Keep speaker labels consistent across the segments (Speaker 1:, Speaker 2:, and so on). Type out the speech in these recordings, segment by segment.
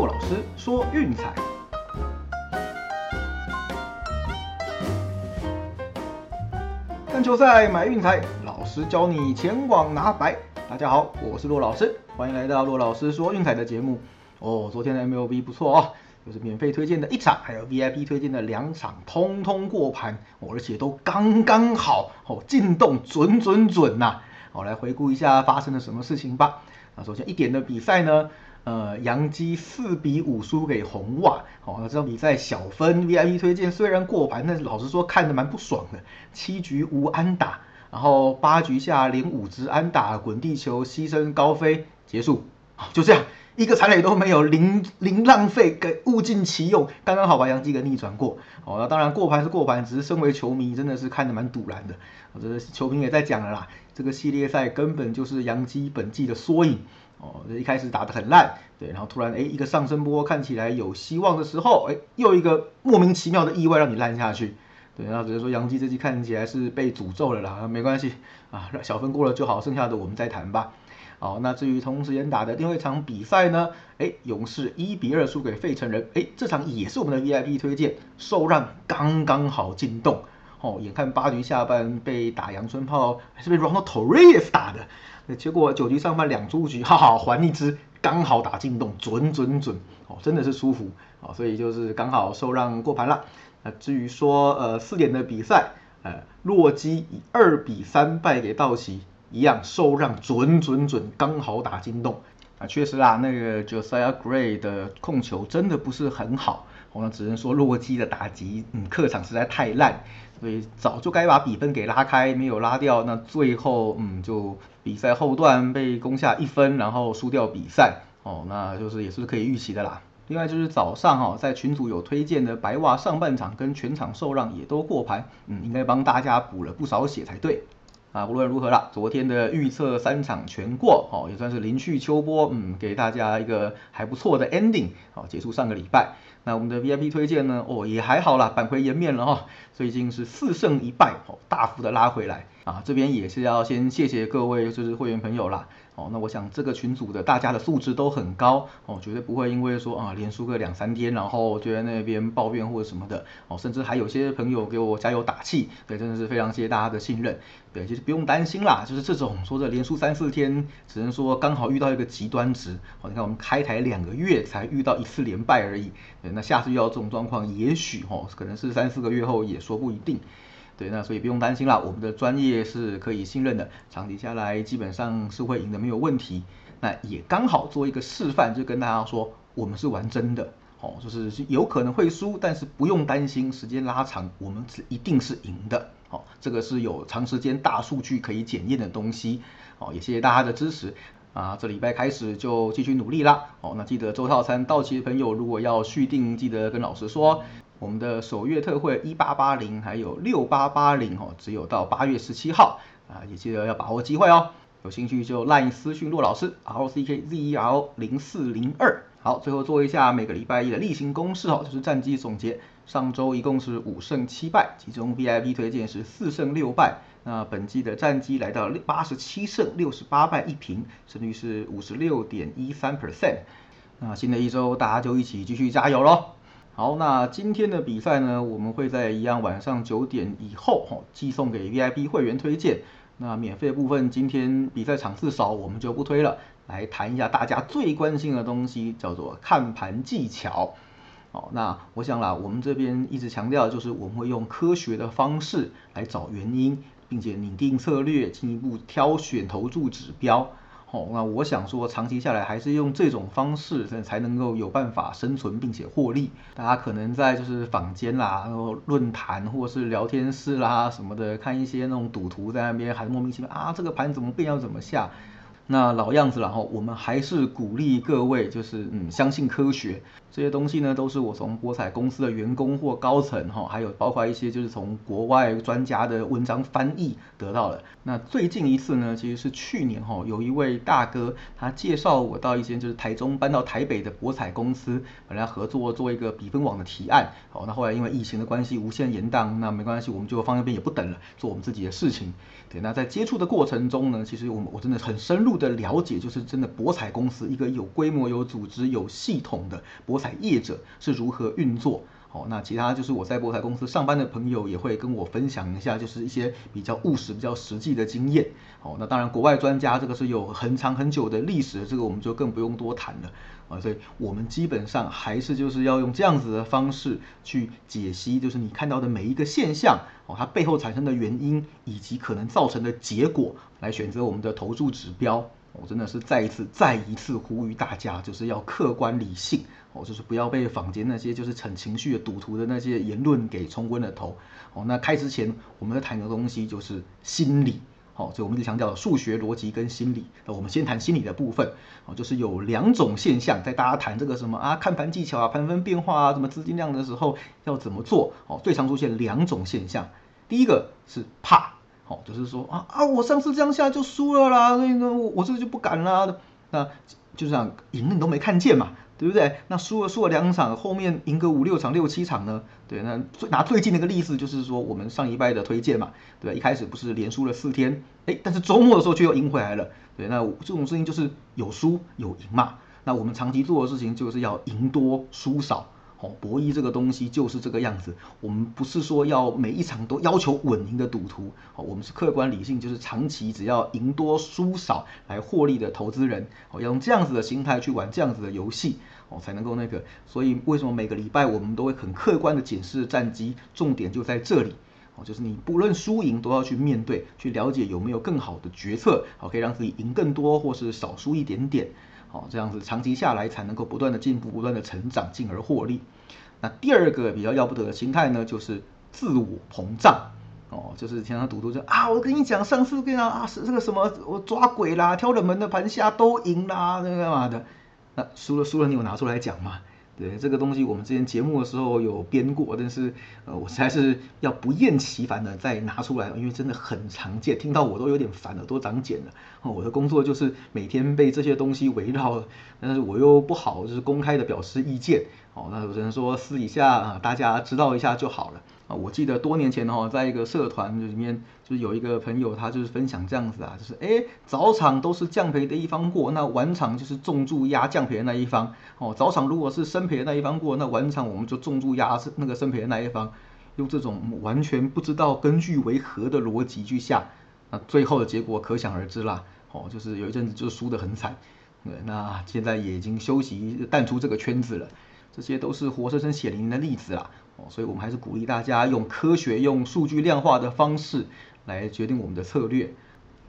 Speaker 1: 骆老师说运彩，看球赛买运彩，老师教你前往拿白。大家好，我是骆老师，欢迎来到骆老师说运彩的节目。哦，昨天的 MLB 不错哦，就是免费推荐的一场，还有 VIP 推荐的两场，通通过盘，而且都刚刚好，哦，进洞准准准呐。好，来回顾一下发生了什么事情吧。那首先一点的比赛呢，呃，杨基四比五输给红袜。好，那这场比赛小分 VIP 推荐虽然过盘，但是老实说看着蛮不爽的。七局无安打，然后八局下连五支安打，滚地球牺牲高飞结束，就这样一个残垒都没有，零零浪费，给物尽其用，刚刚好把杨基给逆转过。好，那当然过盘是过盘，只是身为球迷真的是看着蛮堵然的。我觉得球评也在讲了啦，这个系列赛根本就是杨基本季的缩影。哦，一开始打得很烂，对，然后突然哎一个上升波看起来有希望的时候，哎又一个莫名其妙的意外让你烂下去，对，然后只能说杨基这季看起来是被诅咒了啦，没关系啊，小分过了就好，剩下的我们再谈吧。好，那至于同时间打的另外一场比赛呢，哎勇士一比二输给费城人，哎这场也是我们的 VIP 推荐，受让刚刚好进洞。哦，眼看八局下半被打阳春炮，还是被 Ronald Torres 打的，结果九局上半两出局，哈哈，还一支刚好打进洞，准准准，哦，真的是舒服，哦，所以就是刚好受让过盘了。那至于说呃四点的比赛，呃，洛基以二比三败给道奇，一样受让准准准，刚好打进洞。啊，确实啦，那个 Josiah Gray 的控球真的不是很好，我们只能说洛基的打击，嗯，客场实在太烂。所以早就该把比分给拉开，没有拉掉，那最后嗯就比赛后段被攻下一分，然后输掉比赛哦，那就是也是可以预期的啦。另外就是早上哈在群组有推荐的白袜上半场跟全场受让也都过盘，嗯应该帮大家补了不少血才对。啊无论如何啦，昨天的预测三场全过哦，也算是临去秋波，嗯给大家一个还不错的 ending，好结束上个礼拜。那我们的 VIP 推荐呢？哦，也还好啦，扳回颜面了哈。最近是四胜一败，哦，大幅的拉回来啊。这边也是要先谢谢各位就是会员朋友啦。哦，那我想这个群组的大家的素质都很高哦，绝对不会因为说啊连输个两三天，然后就在那边抱怨或者什么的哦，甚至还有些朋友给我加油打气，对，真的是非常谢谢大家的信任。对，其实不用担心啦，就是这种说这连输三四天，只能说刚好遇到一个极端值。哦，你看我们开台两个月才遇到一次连败而已，对，那下次遇到这种状况，也许哦可能是三四个月后也说不一定。对，那所以不用担心啦，我们的专业是可以信任的，长期下来基本上是会赢的，没有问题。那也刚好做一个示范，就跟大家说，我们是玩真的，哦，就是有可能会输，但是不用担心，时间拉长，我们是一定是赢的，哦，这个是有长时间大数据可以检验的东西，哦，也谢谢大家的支持，啊，这礼拜开始就继续努力啦，哦，那记得周套餐到期的朋友，如果要续订，记得跟老师说。我们的首月特惠一八八零还有六八八零哦，只有到八月十七号啊，也记得要把握机会哦。有兴趣就 LINE 私讯骆老师 R C K Z E R 零四零二。好，最后做一下每个礼拜一的例行公事哦，就是战绩总结。上周一共是五胜七败，其中 V I P 推荐是四胜六败。那本季的战绩来到六八十七胜六十八败一平，胜率是五十六点一三 percent。那新的一周大家就一起继续加油喽！好，那今天的比赛呢，我们会在一样晚上九点以后，哈，寄送给 VIP 会员推荐。那免费部分今天比赛场次少，我们就不推了。来谈一下大家最关心的东西，叫做看盘技巧。好，那我想啦，我们这边一直强调，就是我们会用科学的方式来找原因，并且拟定策略，进一步挑选投注指标。哦，那我想说，长期下来还是用这种方式，才能够有办法生存并且获利。大家可能在就是坊间啦，然后论坛或是聊天室啦什么的，看一些那种赌徒在那边还莫名其妙啊，这个盘怎么变要怎么下。那老样子了哈，我们还是鼓励各位，就是嗯，相信科学这些东西呢，都是我从博彩公司的员工或高层哈，还有包括一些就是从国外专家的文章翻译得到的。那最近一次呢，其实是去年哈，有一位大哥他介绍我到一间就是台中搬到台北的博彩公司，本来合作做一个比分网的提案，好，那后来因为疫情的关系无限延宕，那没关系，我们就放一边也不等了，做我们自己的事情。对，那在接触的过程中呢，其实我们我真的很深入。的了解，就是真的博彩公司一个有规模、有组织、有系统的博彩业者是如何运作。好，那其他就是我在博彩公司上班的朋友也会跟我分享一下，就是一些比较务实、比较实际的经验。好，那当然国外专家这个是有很长很久的历史，这个我们就更不用多谈了。啊，所以我们基本上还是就是要用这样子的方式去解析，就是你看到的每一个现象，哦，它背后产生的原因以及可能造成的结果，来选择我们的投注指标。我真的是再一次、再一次呼吁大家，就是要客观理性。哦，就是不要被坊间那些就是逞情绪的赌徒的那些言论给冲昏了头。哦，那开之前我们要谈的东西就是心理。好，所以我们一直强调数学逻辑跟心理。那我们先谈心理的部分。哦，就是有两种现象，在大家谈这个什么啊看盘技巧啊、盘分变化啊、什么资金量的时候要怎么做？哦，最常出现两种现象。第一个是怕，哦，就是说啊啊，我上次这样下就输了啦，所以呢，我我这个就不敢啦。那就这样赢了你都没看见嘛。对不对？那输了输了两场，后面赢个五六场、六七场呢？对，那最拿最近那个例子就是说，我们上一拜的推荐嘛，对吧？一开始不是连输了四天，哎，但是周末的时候却又赢回来了。对，那这种事情就是有输有赢嘛。那我们长期做的事情就是要赢多输少。哦，博弈这个东西就是这个样子。我们不是说要每一场都要求稳赢的赌徒，哦，我们是客观理性，就是长期只要赢多输少来获利的投资人。哦，要用这样子的心态去玩这样子的游戏，哦，才能够那个。所以为什么每个礼拜我们都会很客观的检视战绩？重点就在这里。就是你不论输赢都要去面对，去了解有没有更好的决策，好可以让自己赢更多，或是少输一点点。好，这样子长期下来才能够不断的进步，不断的成长，进而获利。那第二个比较要不得的心态呢，就是自我膨胀。哦，就是天常赌徒就啊，我跟你讲，上次跟你讲啊，是这个什么，我抓鬼啦，挑冷门的盘下都赢啦，那个干嘛的？那输了输了，你有拿出来讲吗？对这个东西，我们之前节目的时候有编过，但是呃，我实在是要不厌其烦的再拿出来，因为真的很常见，听到我都有点烦，了，都长茧了。我的工作就是每天被这些东西围绕，但是我又不好就是公开的表示意见。哦，那我只能说私底下啊，大家知道一下就好了。啊，我记得多年前哦，在一个社团里面，就是有一个朋友，他就是分享这样子啊，就是哎，早场都是降赔的一方过，那晚场就是重注压降赔的那一方。哦，早场如果是升赔的那一方过，那晚场我们就重注压是那个升赔的那一方。用这种完全不知道根据为何的逻辑去下，那最后的结果可想而知啦。哦，就是有一阵子就输得很惨。对，那现在也已经休息淡出这个圈子了。这些都是活生生血淋淋的例子啦，所以我们还是鼓励大家用科学、用数据量化的方式来决定我们的策略。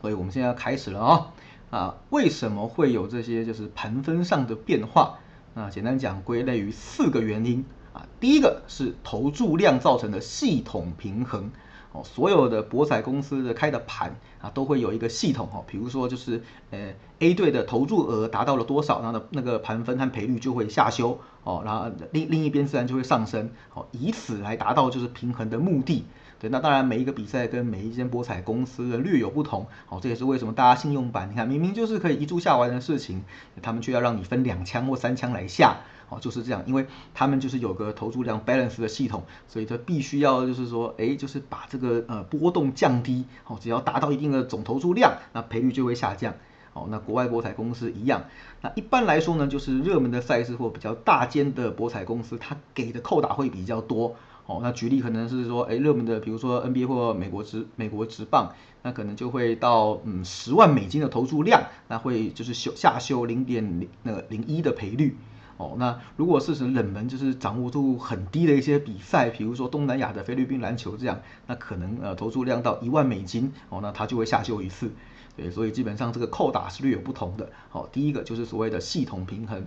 Speaker 1: 所以我们现在要开始了啊啊，为什么会有这些就是盘分上的变化？啊简单讲，归类于四个原因啊。第一个是投注量造成的系统平衡。哦，所有的博彩公司的开的盘啊，都会有一个系统哦，比如说就是呃 A 队的投注额达到了多少，然后那个盘分和赔率就会下修哦，然后另另一边自然就会上升，哦，以此来达到就是平衡的目的。对，那当然每一个比赛跟每一间博彩公司的略有不同，好，这也是为什么大家信用版，你看明明就是可以一注下完的事情，他们却要让你分两枪或三枪来下。哦，就是这样，因为他们就是有个投注量 balance 的系统，所以它必须要就是说，哎，就是把这个呃波动降低，哦，只要达到一定的总投注量，那赔率就会下降。哦，那国外博彩公司一样，那一般来说呢，就是热门的赛事或比较大间的博彩公司，它给的扣打会比较多。哦，那举例可能是说，哎，热门的比如说 NBA 或美国职美国职棒，那可能就会到嗯十万美金的投注量，那会就是修下修零点零那个零一的赔率。哦，那如果是什冷门，就是掌握度很低的一些比赛，比如说东南亚的菲律宾篮球这样，那可能呃投注量到一万美金，哦，那它就会下修一次，对，所以基本上这个扣打是略有不同的。好，第一个就是所谓的系统平衡，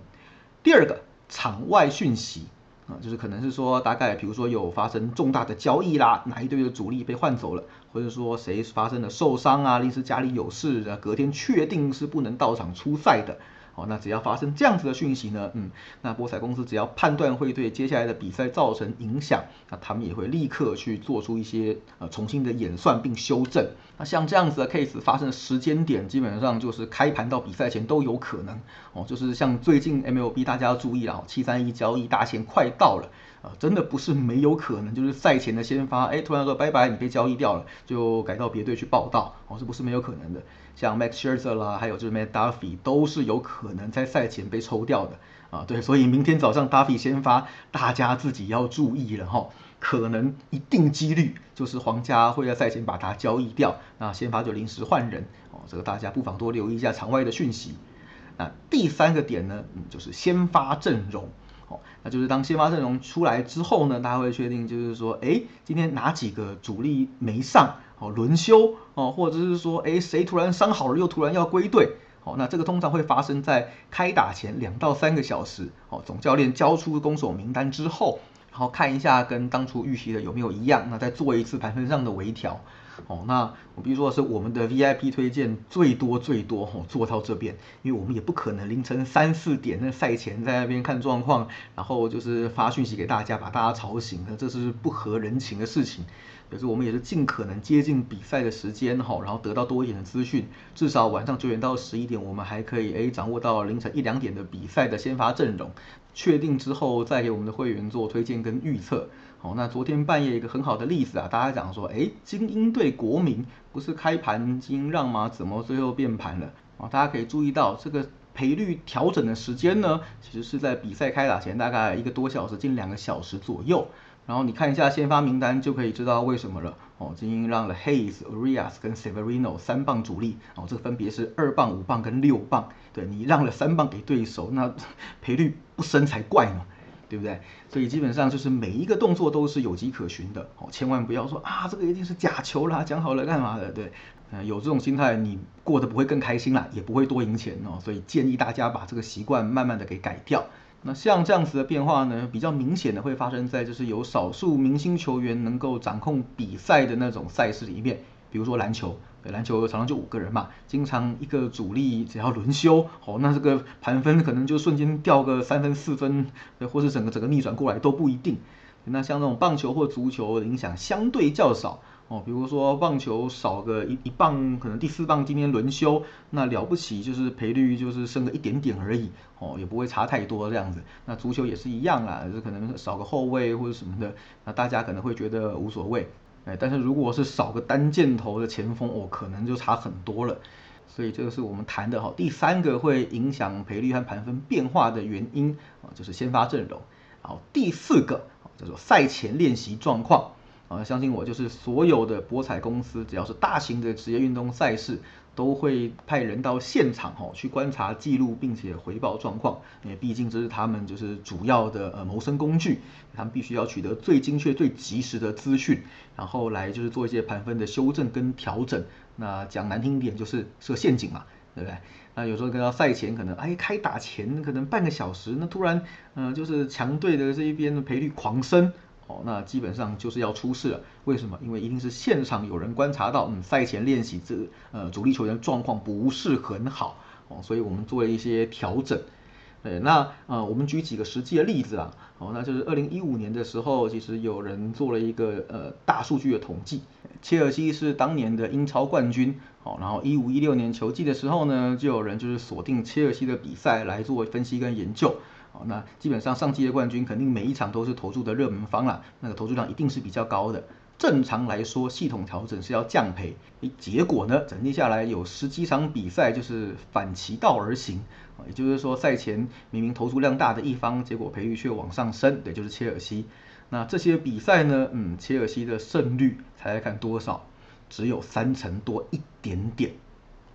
Speaker 1: 第二个场外讯息就是可能是说大概比如说有发生重大的交易啦，哪一队的主力被换走了，或者说谁发生了受伤啊，临时家里有事啊，隔天确定是不能到场出赛的。哦，那只要发生这样子的讯息呢，嗯，那博彩公司只要判断会对接下来的比赛造成影响，那他们也会立刻去做出一些呃重新的演算并修正。那像这样子的 case 发生的时间点，基本上就是开盘到比赛前都有可能。哦，就是像最近 MLB 大家要注意了，七三一交易大限快到了，啊，真的不是没有可能，就是赛前的先发，哎，突然说拜拜，你被交易掉了，就改到别队去报道，哦，这不是没有可能的？像 Max Scherzer 啦，还有就是 Matt Duffy 都是有可能在赛前被抽掉的啊。对，所以明天早上 Duffy 先发，大家自己要注意了哈。可能一定几率就是皇家会在赛前把它交易掉，那先发就临时换人哦。这个大家不妨多留意一下场外的讯息。那第三个点呢，嗯，就是先发阵容。那就是当先发阵容出来之后呢，大家会确定就是说，哎，今天哪几个主力没上，哦，轮休，哦，或者是说，哎，谁突然伤好了又突然要归队，哦，那这个通常会发生在开打前两到三个小时，哦，总教练交出攻守名单之后，然后看一下跟当初预期的有没有一样，那再做一次盘分上的微调。哦，那我比如说是我们的 VIP 推荐最多最多哦，做到这边，因为我们也不可能凌晨三四点那赛前在那边看状况，然后就是发讯息给大家把大家吵醒，那这是不合人情的事情。可是我们也是尽可能接近比赛的时间哈，然后得到多一点的资讯，至少晚上九点到十一点，我们还可以诶掌握到凌晨一两点的比赛的先发阵容，确定之后再给我们的会员做推荐跟预测。好，那昨天半夜一个很好的例子啊，大家讲说，哎，精英对国民不是开盘精英让吗？怎么最后变盘了？啊，大家可以注意到这个赔率调整的时间呢，其实是在比赛开打前大概一个多小时，近两个小时左右。然后你看一下先发名单就可以知道为什么了。哦，精英让了 Hayes、Arias 跟 Severino 三棒主力，哦，这分别是二棒、五棒跟六棒。对你让了三棒给对手，那赔率不升才怪呢。对不对？所以基本上就是每一个动作都是有迹可循的哦，千万不要说啊，这个一定是假球啦，讲好了干嘛的？对，呃，有这种心态，你过得不会更开心啦，也不会多赢钱哦。所以建议大家把这个习惯慢慢的给改掉。那像这样子的变化呢，比较明显的会发生在就是有少数明星球员能够掌控比赛的那种赛事里面，比如说篮球。篮球常常就五个人嘛，经常一个主力只要轮休，哦，那这个盘分可能就瞬间掉个三分四分，或是整个整个逆转过来都不一定。那像这种棒球或足球影响相对较少，哦，比如说棒球少个一一棒，可能第四棒今天轮休，那了不起就是赔率就是升个一点点而已，哦，也不会差太多这样子。那足球也是一样啦，就可能少个后卫或者什么的，那大家可能会觉得无所谓。哎，但是如果是少个单箭头的前锋，哦，可能就差很多了。所以这个是我们谈的哈，第三个会影响赔率和盘分变化的原因啊，就是先发阵容。好，第四个叫做赛前练习状况啊，相信我，就是所有的博彩公司，只要是大型的职业运动赛事。都会派人到现场哈去观察记录，并且回报状况，因为毕竟这是他们就是主要的呃谋生工具，他们必须要取得最精确、最及时的资讯，然后来就是做一些盘分的修正跟调整。那讲难听点就是设陷阱嘛，对不对？那有时候跟到赛前可能哎开打前可能半个小时，那突然嗯就是强队的这一边的赔率狂升。那基本上就是要出事了。为什么？因为一定是现场有人观察到，嗯，赛前练习这呃主力球员状况不是很好哦，所以我们做了一些调整。对，那呃我们举几个实际的例子啊，哦，那就是二零一五年的时候，其实有人做了一个呃大数据的统计，切尔西是当年的英超冠军，哦，然后一五一六年球季的时候呢，就有人就是锁定切尔西的比赛来做分析跟研究。好，那基本上上季的冠军肯定每一场都是投注的热门方啦，那个投注量一定是比较高的。正常来说，系统调整是要降赔，诶，结果呢，整体下来有十几场比赛就是反其道而行，也就是说赛前明明投注量大的一方，结果赔率却往上升，对，就是切尔西。那这些比赛呢，嗯，切尔西的胜率猜猜看多少？只有三成多一点点。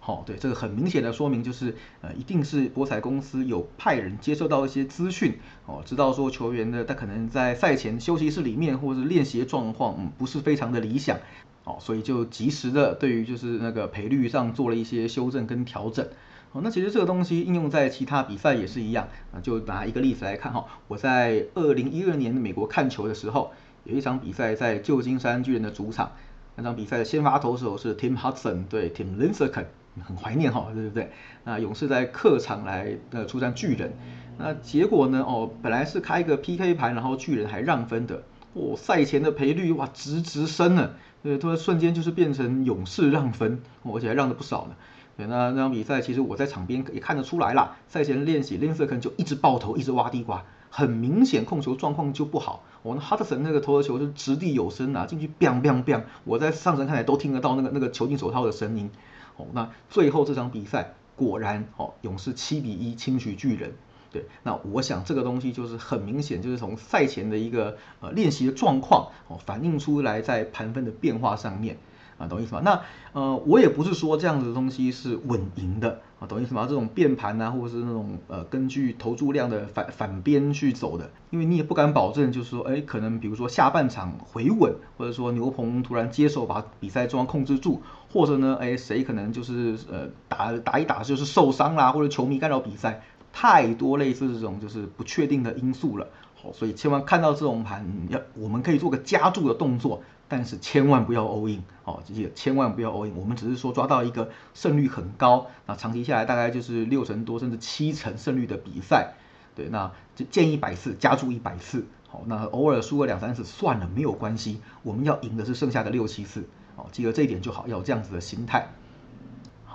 Speaker 1: 好，对这个很明显的说明就是，呃，一定是博彩公司有派人接受到一些资讯，哦，知道说球员的他可能在赛前休息室里面或者练习状况，嗯，不是非常的理想，哦，所以就及时的对于就是那个赔率上做了一些修正跟调整，哦，那其实这个东西应用在其他比赛也是一样，啊，就拿一个例子来看哈，我在二零一二年美国看球的时候，有一场比赛在旧金山巨人的主场，那场比赛的先发投手是 Tim Hudson 对 Tim Lincecum。很怀念哈，对不对？那勇士在客场来呃出战巨人，那结果呢？哦，本来是开一个 PK 盘，然后巨人还让分的，哦，赛前的赔率哇直直升了，对，突然瞬间就是变成勇士让分，而且还让了不少呢。对，那那场比赛其实我在场边也看得出来啦，赛前练习林瑟肯就一直爆头，一直挖地瓜，很明显控球状况就不好。我那哈德森那个投的球就掷地有声啊，进去 biang biang biang，我在上层看来都听得到那个那个球进手套的声音。哦，那最后这场比赛果然哦，勇士七比一轻取巨人。对，那我想这个东西就是很明显，就是从赛前的一个呃练习的状况哦，反映出来在盘分的变化上面啊，懂意思吗？那呃，我也不是说这样子的东西是稳赢的啊，懂意思吗？这种变盘啊，或者是那种呃根据投注量的反反边去走的，因为你也不敢保证，就是说，哎，可能比如说下半场回稳，或者说牛棚突然接手把比赛状况控制住，或者呢，哎，谁可能就是呃打打一打就是受伤啦，或者球迷干扰比赛。太多类似这种就是不确定的因素了，好，所以千万看到这种盘，要我们可以做个加注的动作，但是千万不要 all in，哦，这些千万不要 all in，我们只是说抓到一个胜率很高，那长期下来大概就是六成多甚至七成胜率的比赛，对，那就建议百次加注一百次，好，那偶尔输个两三次算了没有关系，我们要赢的是剩下的六七次，哦，记得这一点就好，要有这样子的心态。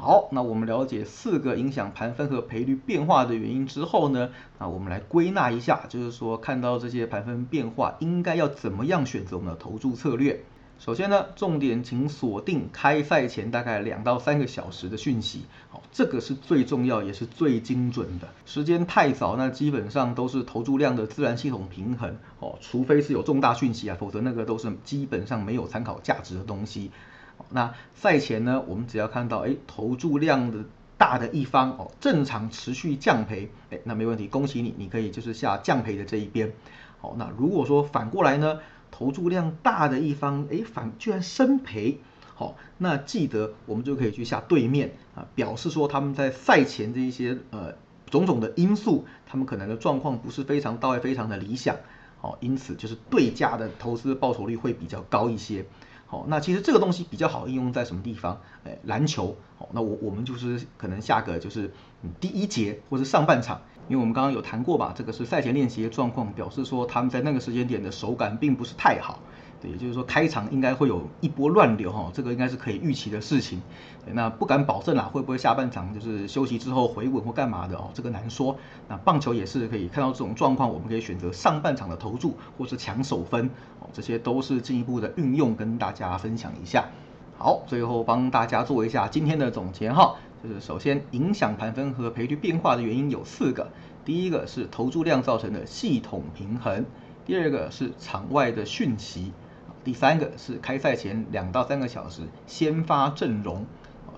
Speaker 1: 好，那我们了解四个影响盘分和赔率变化的原因之后呢，那我们来归纳一下，就是说看到这些盘分变化，应该要怎么样选择我们的投注策略。首先呢，重点请锁定开赛前大概两到三个小时的讯息，好，这个是最重要也是最精准的。时间太早，那基本上都是投注量的自然系统平衡，哦，除非是有重大讯息啊，否则那个都是基本上没有参考价值的东西。那赛前呢，我们只要看到哎投注量的大的一方哦，正常持续降赔，哎那没问题，恭喜你，你可以就是下降赔的这一边。好，那如果说反过来呢，投注量大的一方哎反居然升赔，好，那记得我们就可以去下对面啊，表示说他们在赛前这一些呃种种的因素，他们可能的状况不是非常到位，非常的理想，好，因此就是对价的投资报酬率会比较高一些。哦，那其实这个东西比较好应用在什么地方？哎，篮球。哦，那我我们就是可能下个就是第一节或者上半场，因为我们刚刚有谈过吧，这个是赛前练习的状况，表示说他们在那个时间点的手感并不是太好。对，也就是说开场应该会有一波乱流哈，这个应该是可以预期的事情。那不敢保证啊，会不会下半场就是休息之后回稳或干嘛的哦，这个难说。那棒球也是可以看到这种状况，我们可以选择上半场的投注或是抢手分哦，这些都是进一步的运用，跟大家分享一下。好，最后帮大家做一下今天的总结哈，就是首先影响盘分和赔率变化的原因有四个，第一个是投注量造成的系统平衡，第二个是场外的讯息。第三个是开赛前两到三个小时先发阵容，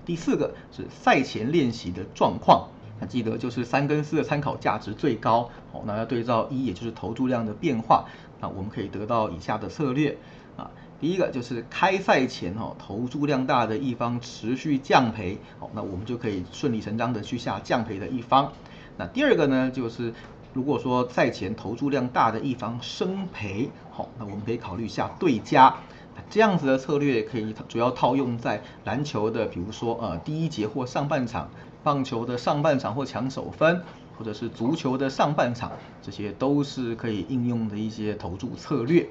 Speaker 1: 第四个是赛前练习的状况。那记得就是三跟四的参考价值最高，好，那要对照一，也就是投注量的变化，那我们可以得到以下的策略啊。第一个就是开赛前哦，投注量大的一方持续降赔，好，那我们就可以顺理成章的去下降赔的一方。那第二个呢，就是。如果说赛前投注量大的一方升赔，好，那我们可以考虑下对家，这样子的策略可以主要套用在篮球的，比如说呃第一节或上半场，棒球的上半场或抢手分，或者是足球的上半场，这些都是可以应用的一些投注策略。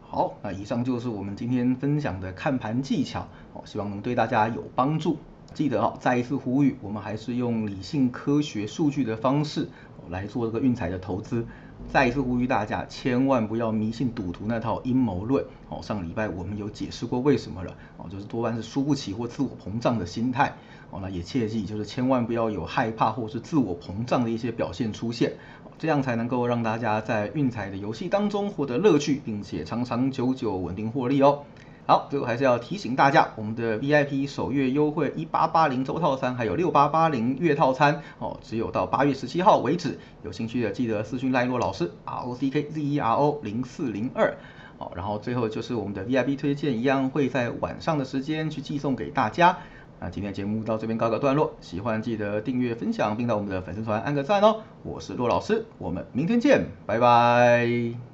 Speaker 1: 好，那以上就是我们今天分享的看盘技巧，哦，希望能对大家有帮助。记得哦，再一次呼吁，我们还是用理性、科学、数据的方式来做这个运彩的投资。再一次呼吁大家，千万不要迷信赌徒那套阴谋论。哦，上礼拜我们有解释过为什么了。哦，就是多半是输不起或自我膨胀的心态。哦，那也切记，就是千万不要有害怕或是自我膨胀的一些表现出现。这样才能够让大家在运彩的游戏当中获得乐趣，并且长长久久稳定获利哦。好，最后还是要提醒大家，我们的 VIP 首月优惠一八八零周套餐，还有六八八零月套餐哦，只有到八月十七号为止。有兴趣的记得私讯赖洛老师 R O C K Z E R O 零四零二。好，然后最后就是我们的 VIP 推荐，一样会在晚上的时间去寄送给大家。那今天节目到这边告个段落，喜欢记得订阅分享，并到我们的粉丝团按个赞哦。我是洛老师，我们明天见，拜拜。